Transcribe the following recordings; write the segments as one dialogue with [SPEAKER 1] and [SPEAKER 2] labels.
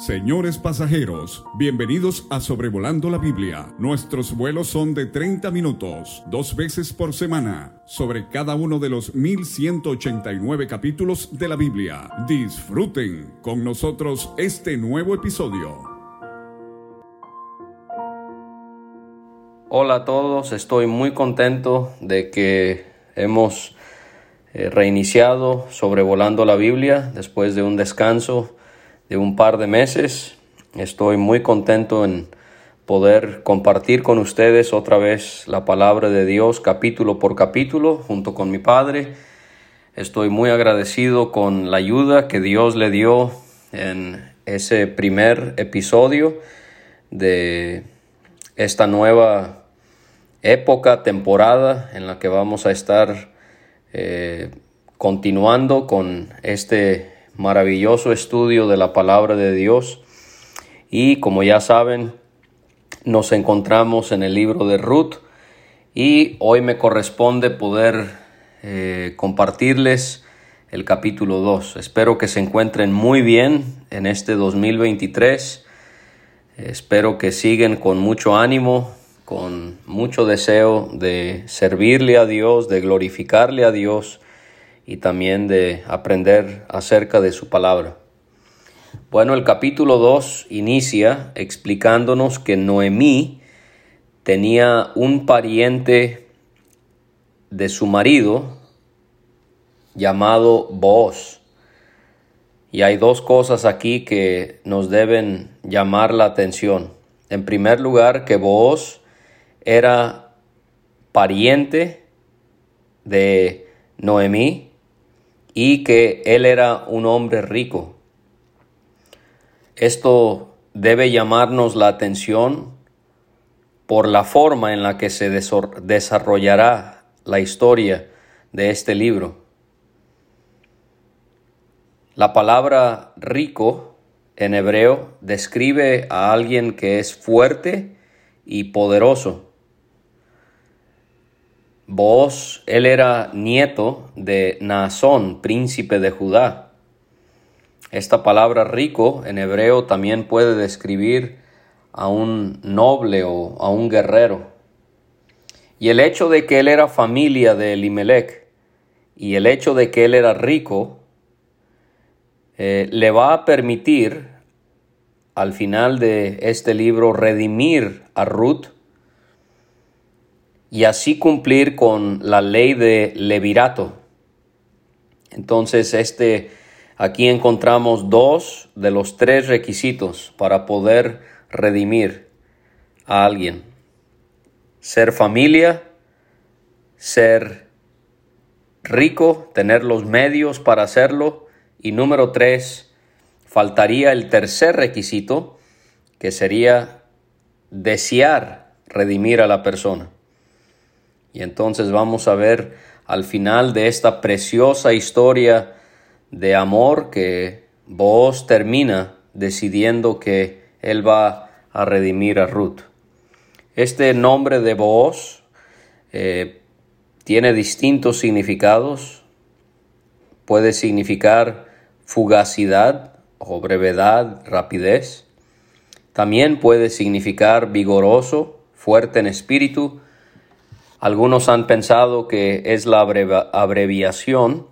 [SPEAKER 1] Señores pasajeros, bienvenidos a Sobrevolando la Biblia. Nuestros vuelos son de 30 minutos, dos veces por semana, sobre cada uno de los 1189 capítulos de la Biblia. Disfruten con nosotros este nuevo episodio.
[SPEAKER 2] Hola a todos, estoy muy contento de que hemos eh, reiniciado sobrevolando la Biblia después de un descanso de un par de meses. Estoy muy contento en poder compartir con ustedes otra vez la palabra de Dios capítulo por capítulo junto con mi Padre. Estoy muy agradecido con la ayuda que Dios le dio en ese primer episodio de esta nueva época, temporada en la que vamos a estar eh, continuando con este maravilloso estudio de la palabra de Dios. Y como ya saben, nos encontramos en el libro de Ruth y hoy me corresponde poder eh, compartirles el capítulo 2. Espero que se encuentren muy bien en este 2023. Espero que sigan con mucho ánimo, con mucho deseo de servirle a Dios, de glorificarle a Dios y también de aprender acerca de su palabra. Bueno, el capítulo 2 inicia explicándonos que Noemí tenía un pariente de su marido llamado Boaz. Y hay dos cosas aquí que nos deben llamar la atención. En primer lugar, que Boaz era pariente de Noemí y que él era un hombre rico. Esto debe llamarnos la atención por la forma en la que se desarrollará la historia de este libro. La palabra rico en hebreo describe a alguien que es fuerte y poderoso. Vos, él era nieto de Naasón, príncipe de Judá. Esta palabra rico en hebreo también puede describir a un noble o a un guerrero. Y el hecho de que él era familia de Elimelech y el hecho de que él era rico eh, le va a permitir al final de este libro redimir a Ruth y así cumplir con la ley de levirato. Entonces, este, aquí encontramos dos de los tres requisitos para poder redimir a alguien. Ser familia, ser rico, tener los medios para hacerlo. Y número tres, faltaría el tercer requisito, que sería desear redimir a la persona. Y entonces vamos a ver al final de esta preciosa historia de amor que Boaz termina decidiendo que él va a redimir a Ruth. Este nombre de Boaz eh, tiene distintos significados. Puede significar fugacidad o brevedad, rapidez. También puede significar vigoroso, fuerte en espíritu, algunos han pensado que es la abreviación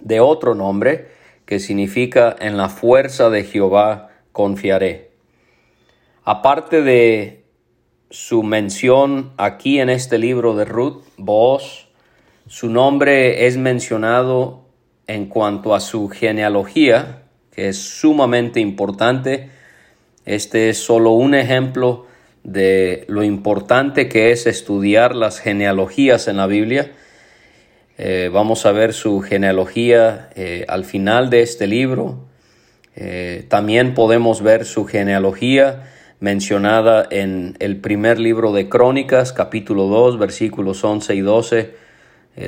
[SPEAKER 2] de otro nombre que significa en la fuerza de Jehová confiaré. Aparte de su mención aquí en este libro de Ruth, Boaz, su nombre es mencionado en cuanto a su genealogía, que es sumamente importante. Este es solo un ejemplo de lo importante que es estudiar las genealogías en la Biblia. Eh, vamos a ver su genealogía eh, al final de este libro. Eh, también podemos ver su genealogía mencionada en el primer libro de Crónicas, capítulo 2, versículos 11 y 12.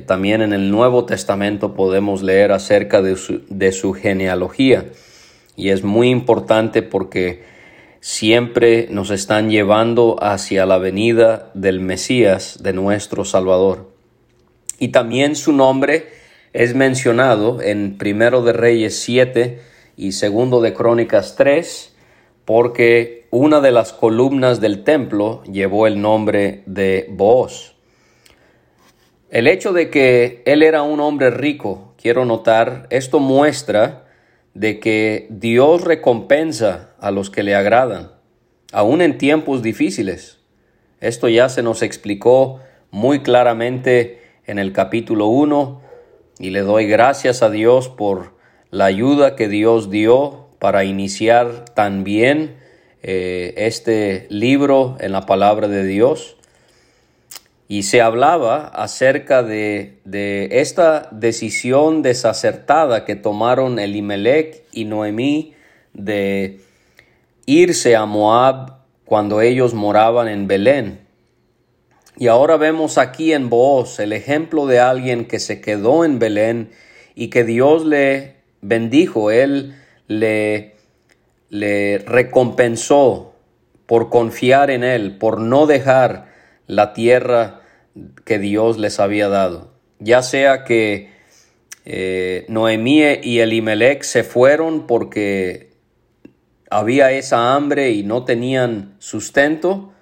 [SPEAKER 2] también en el Nuevo Testamento podemos leer acerca de su, de su genealogía. Y es muy importante porque siempre nos están llevando hacia la venida del Mesías, de nuestro Salvador. Y también su nombre es mencionado en Primero de Reyes 7 y Segundo de Crónicas 3, porque una de las columnas del templo llevó el nombre de Booz. El hecho de que él era un hombre rico, quiero notar, esto muestra de que Dios recompensa a los que le agradan, aún en tiempos difíciles. Esto ya se nos explicó muy claramente en el capítulo 1 y le doy gracias a Dios por la ayuda que Dios dio para iniciar también eh, este libro en la palabra de Dios. Y se hablaba acerca de, de esta decisión desacertada que tomaron Elimelech y Noemí de irse a Moab cuando ellos moraban en Belén. Y ahora vemos aquí en Booz el ejemplo de alguien que se quedó en Belén y que Dios le bendijo, él le, le recompensó por confiar en él, por no dejar la tierra que Dios les había dado. Ya sea que eh, Noemí y Elimelech se fueron porque había esa hambre y no tenían sustento,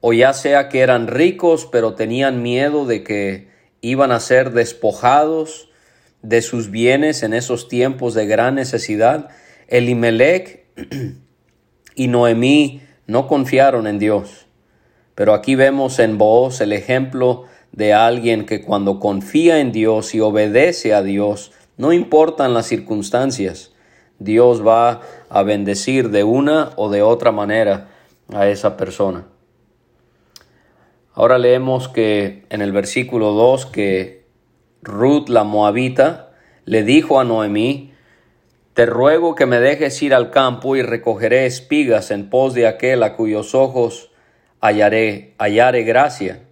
[SPEAKER 2] o ya sea que eran ricos pero tenían miedo de que iban a ser despojados de sus bienes en esos tiempos de gran necesidad, Elimelech y Noemí no confiaron en Dios. Pero aquí vemos en Booz el ejemplo de alguien que cuando confía en Dios y obedece a Dios, no importan las circunstancias, Dios va a bendecir de una o de otra manera a esa persona. Ahora leemos que en el versículo 2 que Ruth la moabita le dijo a Noemí, Te ruego que me dejes ir al campo y recogeré espigas en pos de aquel a cuyos ojos hallaré, hallaré gracia.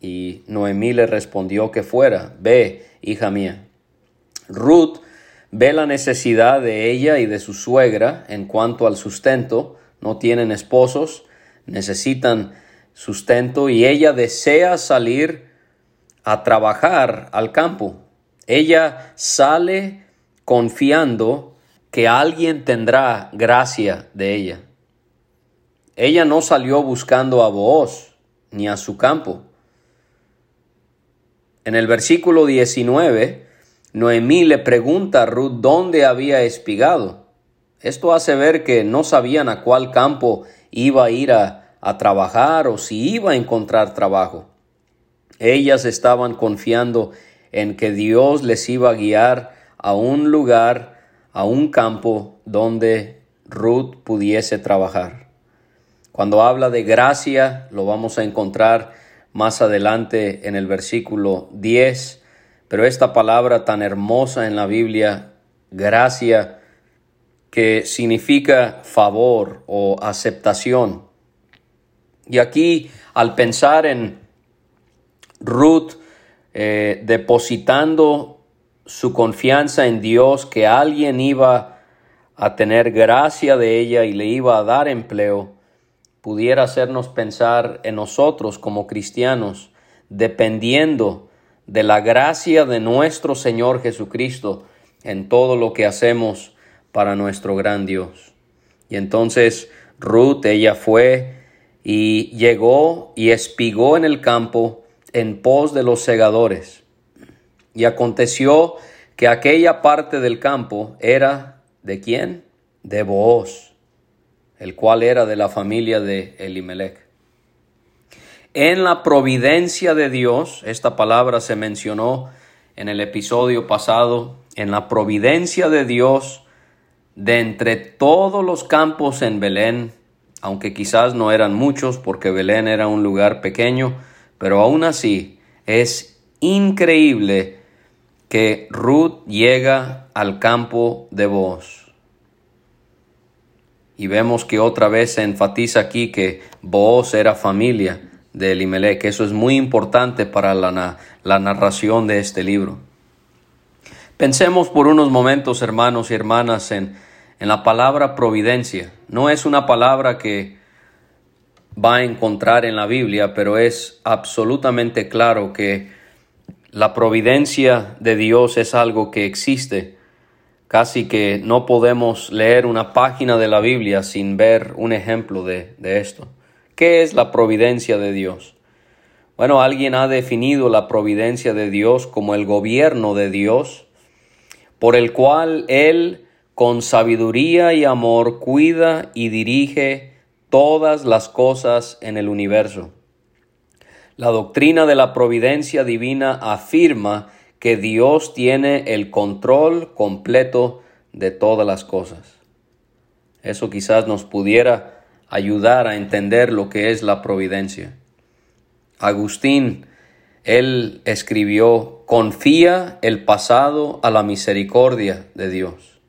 [SPEAKER 2] Y Noemí le respondió que fuera, ve, hija mía. Ruth ve la necesidad de ella y de su suegra en cuanto al sustento, no tienen esposos, necesitan sustento y ella desea salir a trabajar al campo. Ella sale confiando que alguien tendrá gracia de ella. Ella no salió buscando a Booz ni a su campo. En el versículo 19, Noemí le pregunta a Ruth dónde había espigado. Esto hace ver que no sabían a cuál campo iba a ir a, trabajar o si iba a encontrar trabajo. Ellas estaban confiando en que Dios les iba a guiar a un lugar, a un campo donde Ruth pudiese trabajar. Cuando habla de gracia, lo vamos a encontrar más adelante en el versículo 10, pero esta palabra tan hermosa en la Biblia, gracia, que significa favor o aceptación, y aquí, al pensar en Ruth eh, depositando su confianza en Dios, que alguien iba a tener gracia de ella y le iba a dar empleo, pudiera hacernos pensar en nosotros como cristianos, dependiendo de la gracia de nuestro Señor Jesucristo en todo lo que hacemos para nuestro gran Dios. Y entonces Ruth, ella fue y llegó y espigó en el campo en pos de los segadores. Y aconteció que aquella parte del campo era de quién? De Booz, el cual era de la familia de Elimelech. En la providencia de Dios, esta palabra se mencionó en el episodio pasado, en la providencia de Dios, de entre todos los campos en Belén, aunque quizás no eran muchos porque Belén era un lugar pequeño, pero aún así es increíble que Ruth llega al campo de Boaz. Y vemos que otra vez se enfatiza aquí que Boaz era familia de Elimelech. Eso es muy importante para la, la narración de este libro. Pensemos por unos momentos, hermanos y hermanas, en en la palabra providencia. No es una palabra que va a encontrar en la Biblia, pero es absolutamente claro que la providencia de Dios es algo que existe Casi que no podemos leer una página de la Biblia sin ver un ejemplo de, de esto. ¿Qué es la providencia de Dios? Bueno, alguien ha definido la providencia de Dios como el gobierno de Dios, por el cual Él con sabiduría y amor cuida y dirige todas las cosas en el universo. La doctrina de la providencia divina afirma que Dios tiene el control completo de todas las cosas. Eso quizás nos pudiera ayudar a entender lo que es la providencia. Agustín, él escribió, confía el pasado a la misericordia de Dios,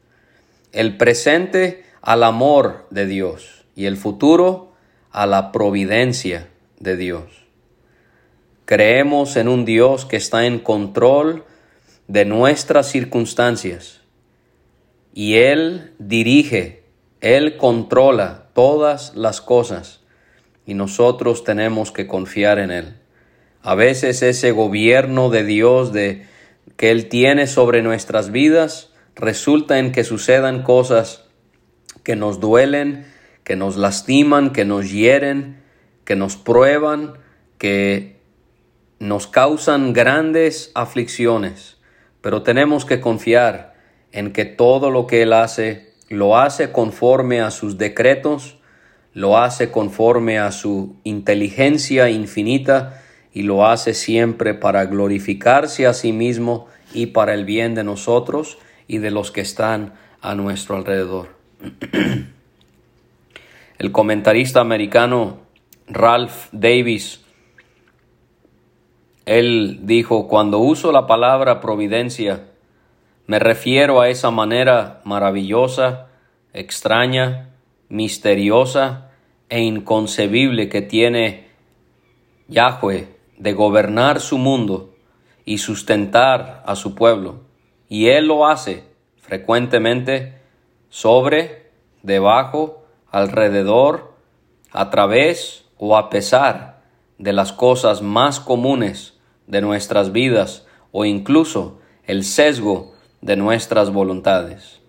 [SPEAKER 2] el presente al amor de Dios y el futuro a la providencia de Dios. Creemos en un Dios que está en control de nuestras circunstancias y Él dirige, Él controla todas las cosas y nosotros tenemos que confiar en Él. A veces ese gobierno de Dios de, que Él tiene sobre nuestras vidas resulta en que sucedan cosas que nos duelen, que nos lastiman, que nos hieren, que nos prueban, que nos causan grandes aflicciones. Pero tenemos que confiar en que todo lo que Él hace lo hace conforme a sus decretos lo hace conforme a su inteligencia infinita y lo hace siempre para glorificarse a sí mismo y para el bien de nosotros y de los que están a nuestro alrededor. El comentarista americano Ralph Davis, él dijo, cuando uso la palabra providencia, me refiero a esa manera maravillosa, extraña, misteriosa e inconcebible que tiene Yahweh de gobernar su mundo y sustentar a su pueblo. Y Él lo hace frecuentemente sobre, debajo, alrededor, a través o a pesar de las cosas más comunes de nuestras vidas o incluso el sesgo de nuestras voluntades.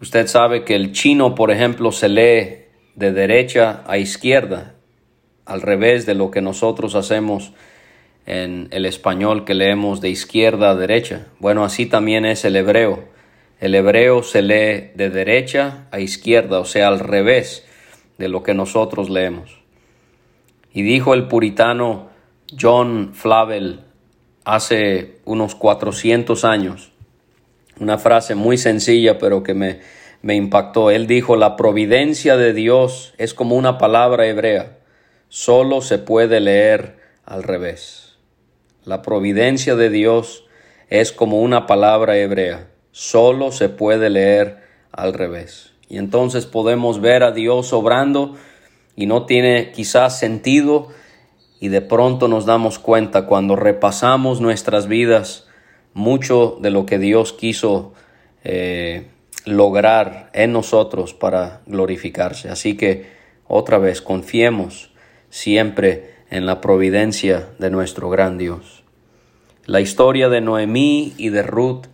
[SPEAKER 2] Usted sabe que el chino, por ejemplo, se lee de derecha a izquierda, al revés de lo que nosotros hacemos en el español que leemos de izquierda a derecha. Bueno, así también es el hebreo. El hebreo se lee de derecha a izquierda, o sea, al revés de lo que nosotros leemos. Y dijo el puritano John Flavel hace unos 400 años, una frase muy sencilla pero que me, me impactó. Él dijo, la providencia de Dios es como una palabra hebrea, solo se puede leer al revés. La providencia de Dios es como una palabra hebrea, solo se puede leer al revés. Y entonces podemos ver a Dios obrando y no tiene quizás sentido y de pronto nos damos cuenta cuando repasamos nuestras vidas mucho de lo que Dios quiso eh, lograr en nosotros para glorificarse. Así que otra vez confiemos siempre en la providencia de nuestro gran Dios. La historia de Noemí y de Ruth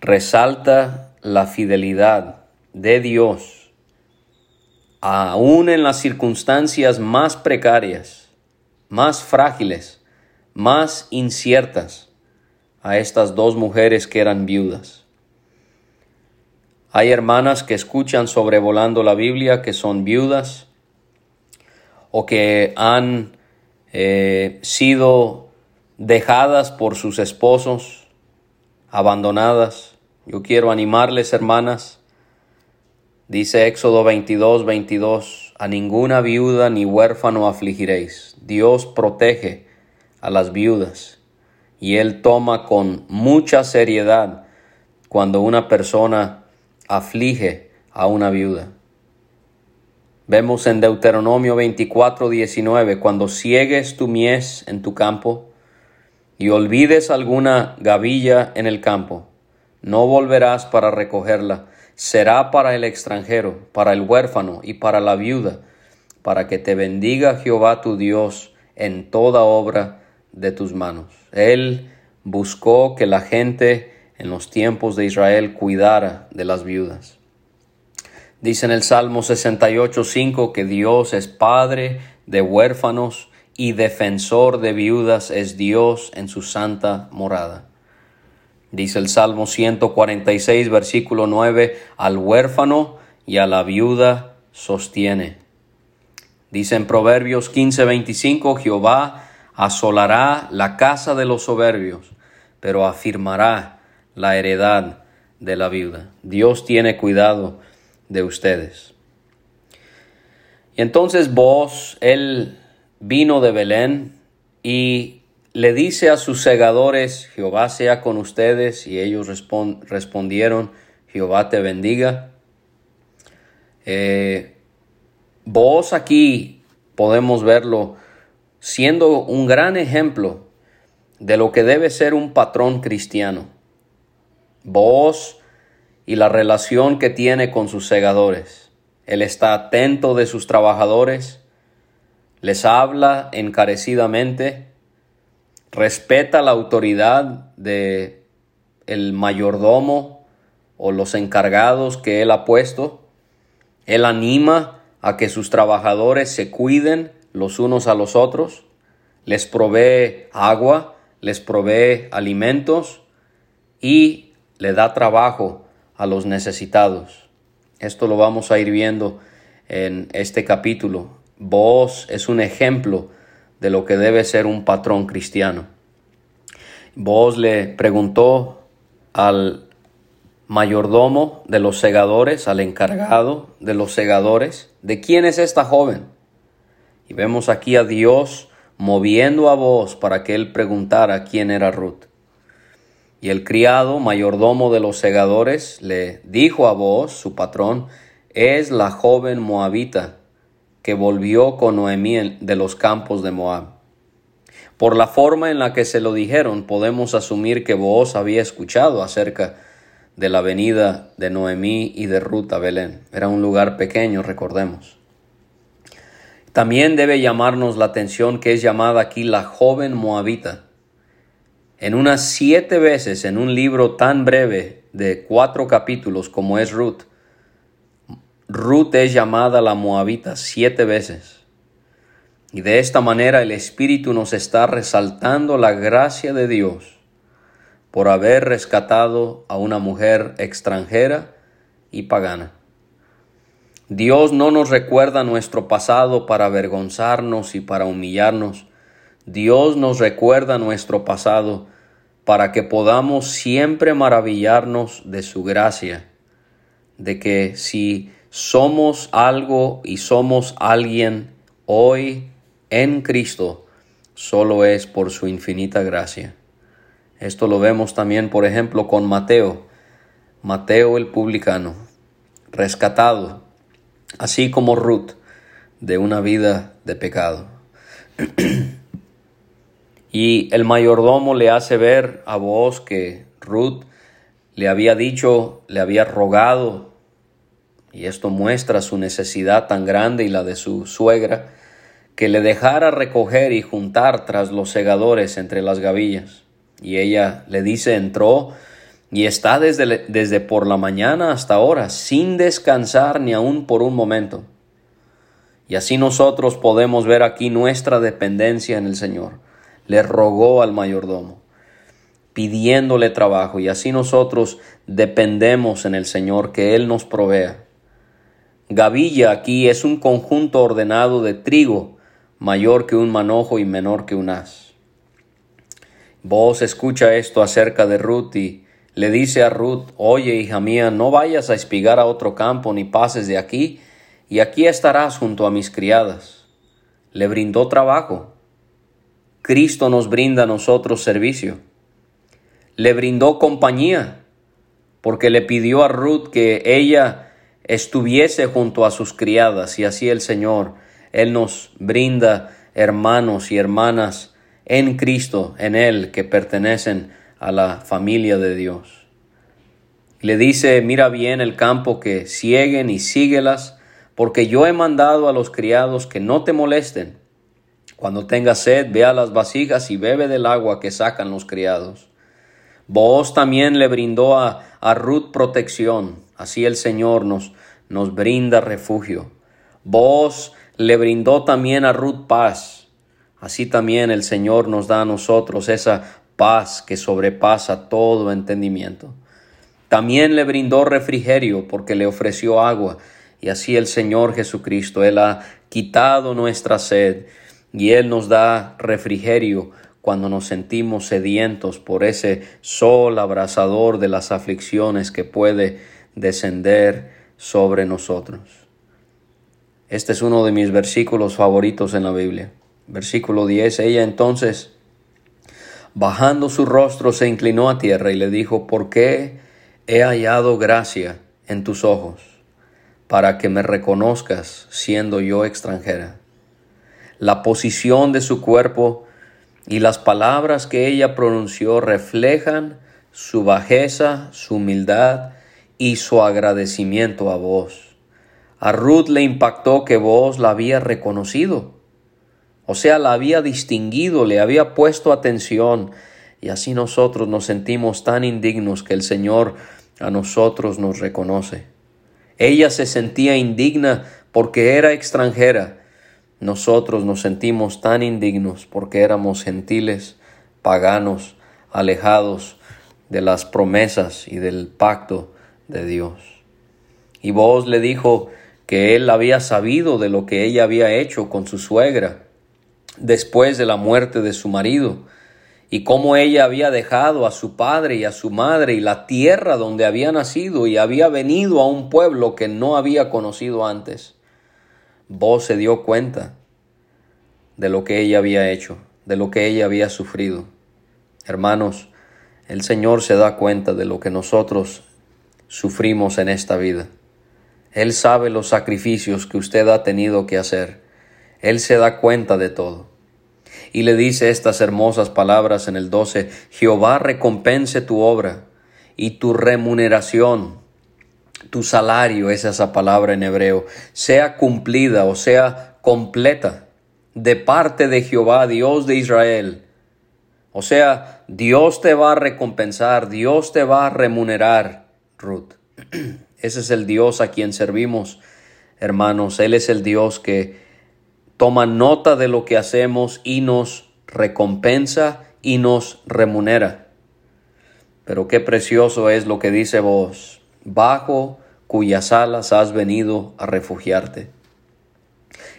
[SPEAKER 2] resalta la fidelidad de Dios aún en las circunstancias más precarias, más frágiles, más inciertas a estas dos mujeres que eran viudas. Hay hermanas que escuchan sobrevolando la Biblia que son viudas o que han eh, sido dejadas por sus esposos, abandonadas. Yo quiero animarles, hermanas. Dice Éxodo 22, 22, a ninguna viuda ni huérfano afligiréis. Dios protege a las viudas y Él toma con mucha seriedad cuando una persona aflige a una viuda. Vemos en Deuteronomio 24, 19, cuando ciegues tu mies en tu campo y olvides alguna gavilla en el campo, no volverás para recogerla, será para el extranjero, para el huérfano y para la viuda, para que te bendiga Jehová tu Dios en toda obra de tus manos. Él buscó que la gente en los tiempos de Israel cuidara de las viudas. Dice en el Salmo 68.5 que Dios es Padre de huérfanos y defensor de viudas es Dios en su santa morada. Dice el Salmo 146, versículo 9, al huérfano y a la viuda sostiene. Dice en Proverbios 15:25, Jehová asolará la casa de los soberbios, pero afirmará la heredad de la viuda. Dios tiene cuidado de ustedes. Y entonces vos, él vino de Belén y le dice a sus segadores, Jehová sea con ustedes, y ellos respondieron, Jehová te bendiga. Eh, Vos aquí podemos verlo siendo un gran ejemplo de lo que debe ser un patrón cristiano. Vos y la relación que tiene con sus segadores. Él está atento de sus trabajadores, les habla encarecidamente, respeta la autoridad de el mayordomo o los encargados que él ha puesto. Él anima a que sus trabajadores se cuiden los unos a los otros, les provee agua, les provee alimentos y le da trabajo a los necesitados. Esto lo vamos a ir viendo en este capítulo. Vos es un ejemplo de lo que debe ser un patrón cristiano. Vos le preguntó al mayordomo de los segadores, al encargado de los segadores, ¿de quién es esta joven? Y vemos aquí a Dios moviendo a voz para que él preguntara quién era Ruth. Y el criado, mayordomo de los segadores, le dijo a voz, su patrón, es la joven moabita que volvió con Noemí de los campos de Moab. Por la forma en la que se lo dijeron, podemos asumir que Booz había escuchado acerca de la venida de Noemí y de Ruth a Belén. Era un lugar pequeño, recordemos. También debe llamarnos la atención que es llamada aquí la joven moabita. En unas siete veces en un libro tan breve de cuatro capítulos como es Ruth, Ruth es llamada la moabita siete veces. Y de esta manera el Espíritu nos está resaltando la gracia de Dios por haber rescatado a una mujer extranjera y pagana. Dios no nos recuerda nuestro pasado para avergonzarnos y para humillarnos. Dios nos recuerda nuestro pasado para que podamos siempre maravillarnos de su gracia, de que si somos algo y somos alguien hoy en Cristo, solo es por su infinita gracia. Esto lo vemos también, por ejemplo, con Mateo, Mateo el publicano, rescatado, así como Ruth, de una vida de pecado. y el mayordomo le hace ver a vos que Ruth le había dicho, le había rogado, y esto muestra su necesidad tan grande y la de su suegra, que le dejara recoger y juntar tras los segadores entre las gavillas. Y ella le dice, entró y está desde, desde por la mañana hasta ahora, sin descansar ni aun por un momento. Y así nosotros podemos ver aquí nuestra dependencia en el Señor. Le rogó al mayordomo, pidiéndole trabajo, y así nosotros dependemos en el Señor, que Él nos provea. Gavilla aquí es un conjunto ordenado de trigo, mayor que un manojo y menor que un as. Vos escucha esto acerca de Ruth y le dice a Ruth, oye hija mía, no vayas a espigar a otro campo ni pases de aquí, y aquí estarás junto a mis criadas. Le brindó trabajo. Cristo nos brinda a nosotros servicio. Le brindó compañía, porque le pidió a Ruth que ella estuviese junto a sus criadas, y así el Señor, Él nos brinda hermanos y hermanas en Cristo, en Él, que pertenecen a la familia de Dios. Le dice, mira bien el campo que sieguen y síguelas, porque yo he mandado a los criados que no te molesten. Cuando tengas sed, ve a las vasijas y bebe del agua que sacan los criados. Vos también le brindó a, a Ruth protección. Así el Señor nos, nos brinda refugio. Vos le brindó también a Ruth paz. Así también el Señor nos da a nosotros esa paz que sobrepasa todo entendimiento. También le brindó refrigerio porque le ofreció agua. Y así el Señor Jesucristo, Él ha quitado nuestra sed y Él nos da refrigerio cuando nos sentimos sedientos por ese sol abrasador de las aflicciones que puede descender sobre nosotros. Este es uno de mis versículos favoritos en la Biblia. Versículo 10. Ella entonces, bajando su rostro, se inclinó a tierra y le dijo, ¿por qué he hallado gracia en tus ojos para que me reconozcas siendo yo extranjera? La posición de su cuerpo y las palabras que ella pronunció reflejan su bajeza, su humildad y su agradecimiento a vos. A Ruth le impactó que vos la había reconocido, o sea, la había distinguido, le había puesto atención, y así nosotros nos sentimos tan indignos que el Señor a nosotros nos reconoce. Ella se sentía indigna porque era extranjera, nosotros nos sentimos tan indignos porque éramos gentiles, paganos, alejados de las promesas y del pacto de Dios. Y vos le dijo que él había sabido de lo que ella había hecho con su suegra después de la muerte de su marido, y cómo ella había dejado a su padre y a su madre y la tierra donde había nacido y había venido a un pueblo que no había conocido antes. Vos se dio cuenta de lo que ella había hecho, de lo que ella había sufrido. Hermanos, el Señor se da cuenta de lo que nosotros sufrimos en esta vida. Él sabe los sacrificios que usted ha tenido que hacer. Él se da cuenta de todo. Y le dice estas hermosas palabras en el 12, Jehová recompense tu obra y tu remuneración, tu salario, es esa palabra en hebreo, sea cumplida o sea completa de parte de Jehová, Dios de Israel. O sea, Dios te va a recompensar, Dios te va a remunerar, Ruth. Ese es el Dios a quien servimos, hermanos. Él es el Dios que toma nota de lo que hacemos y nos recompensa y nos remunera. Pero qué precioso es lo que dice vos, bajo cuyas alas has venido a refugiarte.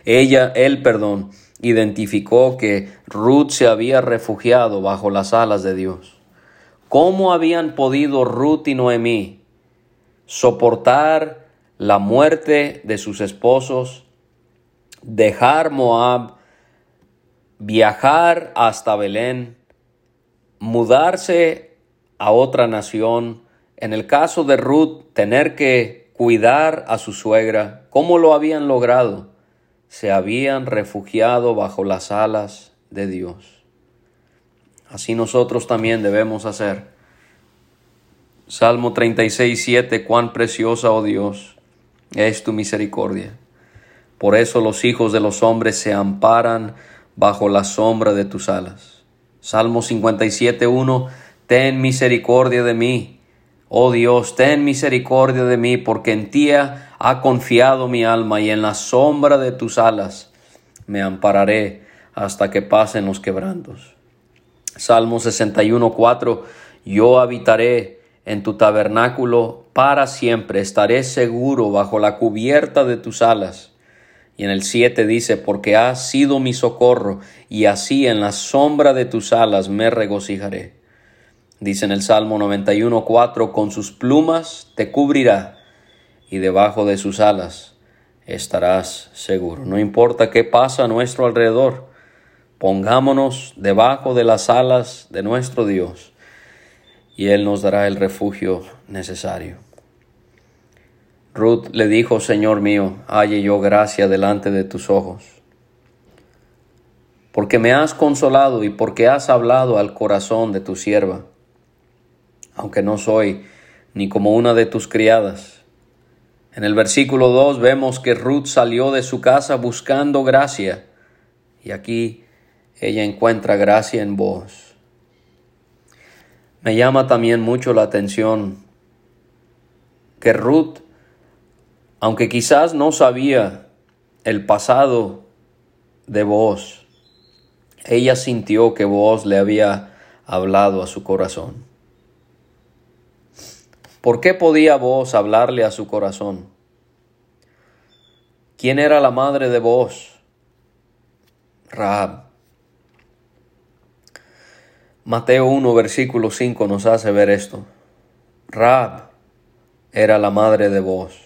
[SPEAKER 2] Ella, él, perdón, identificó que Ruth se había refugiado bajo las alas de Dios. ¿Cómo habían podido Ruth y Noemí soportar la muerte de sus esposos, dejar Moab, viajar hasta Belén, mudarse a otra nación, en el caso de Ruth, tener que cuidar a su suegra, ¿cómo lo habían logrado? Se habían refugiado bajo las alas de Dios. Así nosotros también debemos hacer. Salmo 36, 7, cuán preciosa, oh Dios, es tu misericordia. Por eso los hijos de los hombres se amparan bajo la sombra de tus alas. Salmo 57, 1, ten misericordia de mí. Oh Dios, ten misericordia de mí, porque en ti ha confiado mi alma y en la sombra de tus alas me ampararé hasta que pasen los quebrantos. Salmo 61, 4, yo habitaré en tu tabernáculo para siempre, estaré seguro bajo la cubierta de tus alas. Y en el 7 dice, porque has sido mi socorro, y así en la sombra de tus alas me regocijaré. Dice en el Salmo 91, 4, con sus plumas te cubrirá, y debajo de sus alas estarás seguro. No importa qué pasa a nuestro alrededor, pongámonos debajo de las alas de nuestro Dios y Él nos dará el refugio necesario. Ruth le dijo, Señor mío, halle yo gracia delante de tus ojos, porque me has consolado y porque has hablado al corazón de tu sierva, aunque no soy ni como una de tus criadas. En el versículo 2 vemos que Ruth salió de su casa buscando gracia, y aquí ella encuentra gracia en vos. Me llama también mucho la atención que Ruth, aunque quizás no sabía el pasado de vos, ella sintió que vos le había hablado a su corazón. ¿Por qué podía vos hablarle a su corazón? ¿Quién era la madre de vos? Rahab. Mateo 1, versículo 5 nos hace ver esto. Rahab era la madre de vos.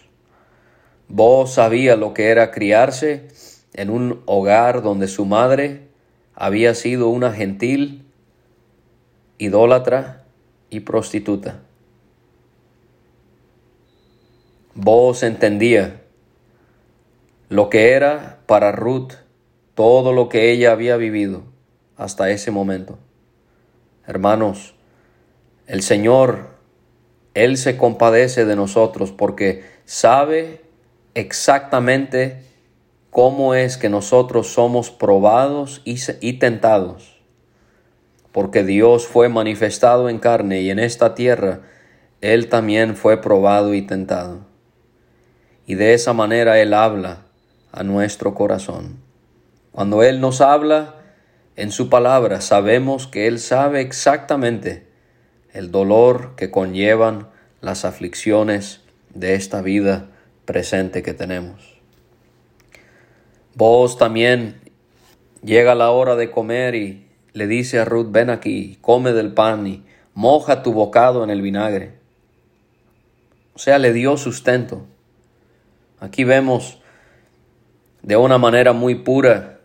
[SPEAKER 2] Vos sabía lo que era criarse en un hogar donde su madre había sido una gentil, idólatra y prostituta. Vos entendía lo que era para Ruth todo lo que ella había vivido hasta ese momento. Hermanos, el Señor, Él se compadece de nosotros porque sabe exactamente cómo es que nosotros somos probados y, y, tentados. Porque Dios fue manifestado en carne y en esta tierra Él también fue probado y tentado. Y de esa manera Él habla a nuestro corazón. Cuando Él nos habla, en su palabra sabemos que Él sabe exactamente el dolor que conllevan las aflicciones de esta vida presente que tenemos. Vos también llega la hora de comer y le dice a Ruth, ven aquí, come del pan y moja tu bocado en el vinagre. O sea, le dio sustento. Aquí vemos de una manera muy pura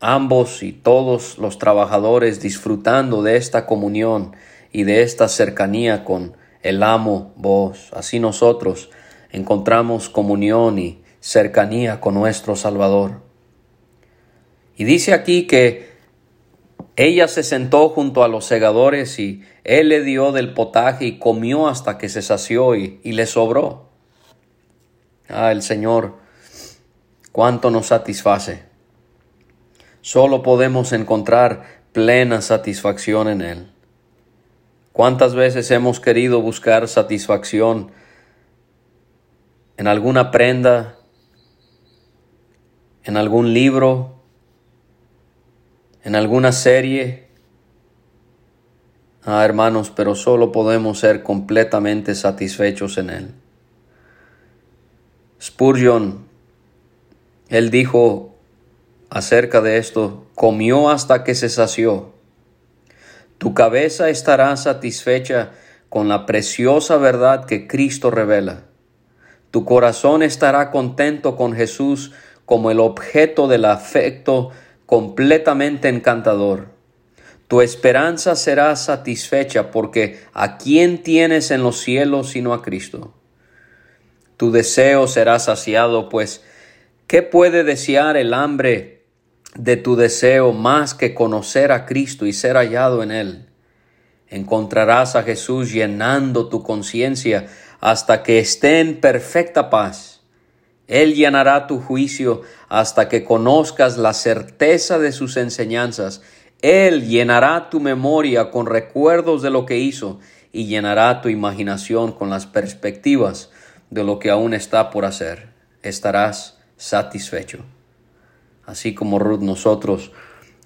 [SPEAKER 2] ambos y todos los trabajadores disfrutando de esta comunión y de esta cercanía con el amo vos. Así nosotros encontramos comunión y cercanía con nuestro Salvador. Y dice aquí que ella se sentó junto a los segadores y él le dio del potaje y comió hasta que se sació y, le sobró. Ah, el Señor, cuánto nos satisface Solo podemos encontrar plena satisfacción en Él. ¿Cuántas veces hemos querido buscar satisfacción en alguna prenda, en algún libro, en alguna serie? Ah, hermanos, pero solo podemos ser completamente satisfechos en Él. Spurgeon, él dijo acerca de esto, comió hasta que se sació. Tu cabeza estará satisfecha con la preciosa verdad que Cristo revela. Tu corazón estará contento con Jesús como el objeto del afecto completamente encantador. Tu esperanza será satisfecha porque a quién tienes en los cielos sino a Cristo. Tu deseo será saciado, pues ¿qué puede desear el hambre de tu deseo más que conocer a Cristo y ser hallado en Él. Encontrarás a Jesús llenando tu conciencia hasta que esté en perfecta paz. Él llenará tu juicio hasta que conozcas la certeza de sus enseñanzas. Él llenará tu memoria con recuerdos de lo que hizo y llenará tu imaginación con las perspectivas de lo que aún está por hacer. Estarás satisfecho así como Ruth nosotros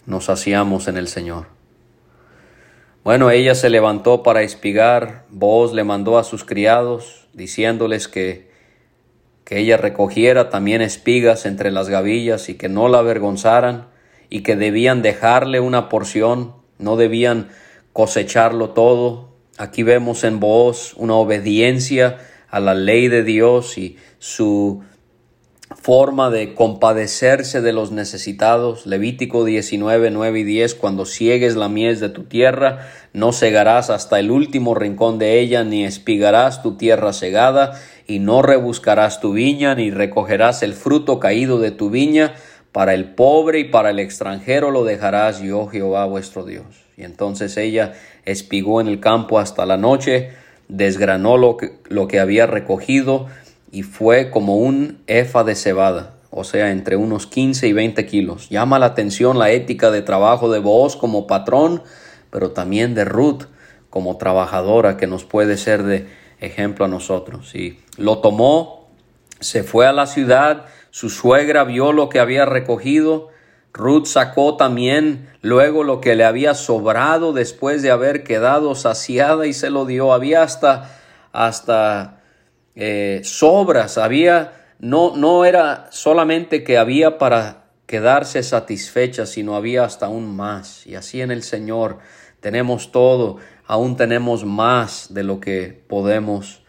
[SPEAKER 2] nos hacíamos en el Señor. Bueno, ella se levantó para espigar, Boaz le mandó a sus criados, diciéndoles que, que ella recogiera también espigas entre las gavillas y que no la avergonzaran, y que debían dejarle una porción, no debían cosecharlo todo. Aquí vemos en Boaz una obediencia a la ley de Dios y su forma de compadecerse de los necesitados. Levítico 19, 9 y 10, cuando ciegues la mies de tu tierra, no cegarás hasta el último rincón de ella, ni espigarás tu tierra cegada, y no rebuscarás tu viña, ni recogerás el fruto caído de tu viña, para el pobre y para el extranjero lo dejarás yo Jehová vuestro Dios. Y entonces ella espigó en el campo hasta la noche, desgranó lo que, lo que había recogido, y fue como un efa de cebada, o sea, entre unos 15 y 20 kilos. Llama la atención la ética de trabajo de Booz como patrón, pero también de Ruth como trabajadora que nos puede ser de ejemplo a nosotros. Y lo tomó, se fue a la ciudad, su suegra vio lo que había recogido, Ruth sacó también luego lo que le había sobrado después de haber quedado saciada y se lo dio. Había hasta, hasta eh, sobras, había, no, no era solamente que había para quedarse satisfecha, sino había hasta aún más. Y así en el Señor tenemos todo, aún tenemos más de lo que podemos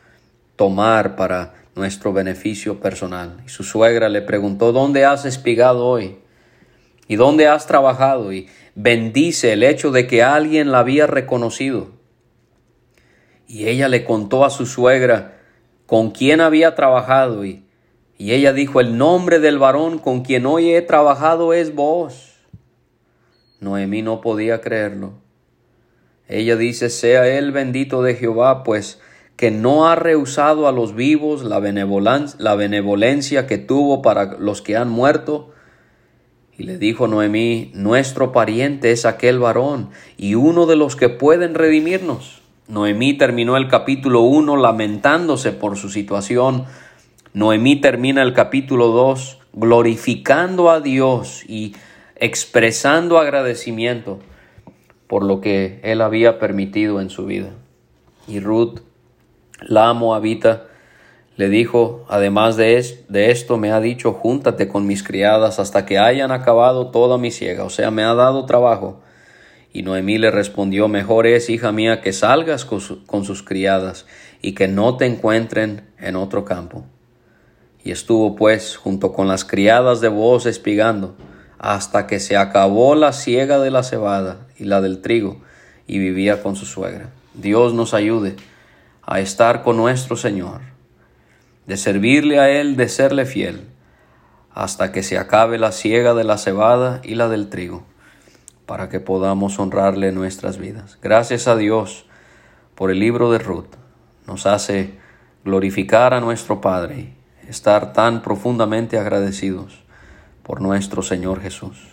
[SPEAKER 2] tomar para nuestro beneficio personal. Y su suegra le preguntó, ¿dónde has espigado hoy? ¿Y dónde has trabajado? Y bendice el hecho de que alguien la había reconocido. Y ella le contó a su suegra con quién había trabajado y, y ella dijo, el nombre del varón con quien hoy he trabajado es vos. Noemí no podía creerlo. Ella dice, sea él bendito de Jehová, pues que no ha rehusado a los vivos la la benevolencia que tuvo para los que han muerto. Y le dijo Noemí, nuestro pariente es aquel varón y uno de los que pueden redimirnos. Noemí terminó el capítulo 1 lamentándose por su situación. Noemí termina el capítulo 2 glorificando a Dios y expresando agradecimiento por lo que él había permitido en su vida. Y Ruth, la moabita, le dijo, además de, de esto me ha dicho, júntate con mis criadas hasta que hayan acabado toda mi siega, o sea, me ha dado trabajo. Y Noemí le respondió, mejor es, hija mía, que salgas con, sus criadas y que no te encuentren en otro campo. Y estuvo pues junto con las criadas de voz espigando, hasta que se acabó la siega de la cebada y la del trigo, y vivía con su suegra. Dios nos ayude a estar con nuestro Señor de servirle a Él, de serle fiel, hasta que se acabe la siega de la cebada y la del trigo, para que podamos honrarle nuestras vidas. Gracias a Dios por el libro de Ruth. Nos hace glorificar a nuestro Padre, estar tan profundamente agradecidos por nuestro Señor Jesús.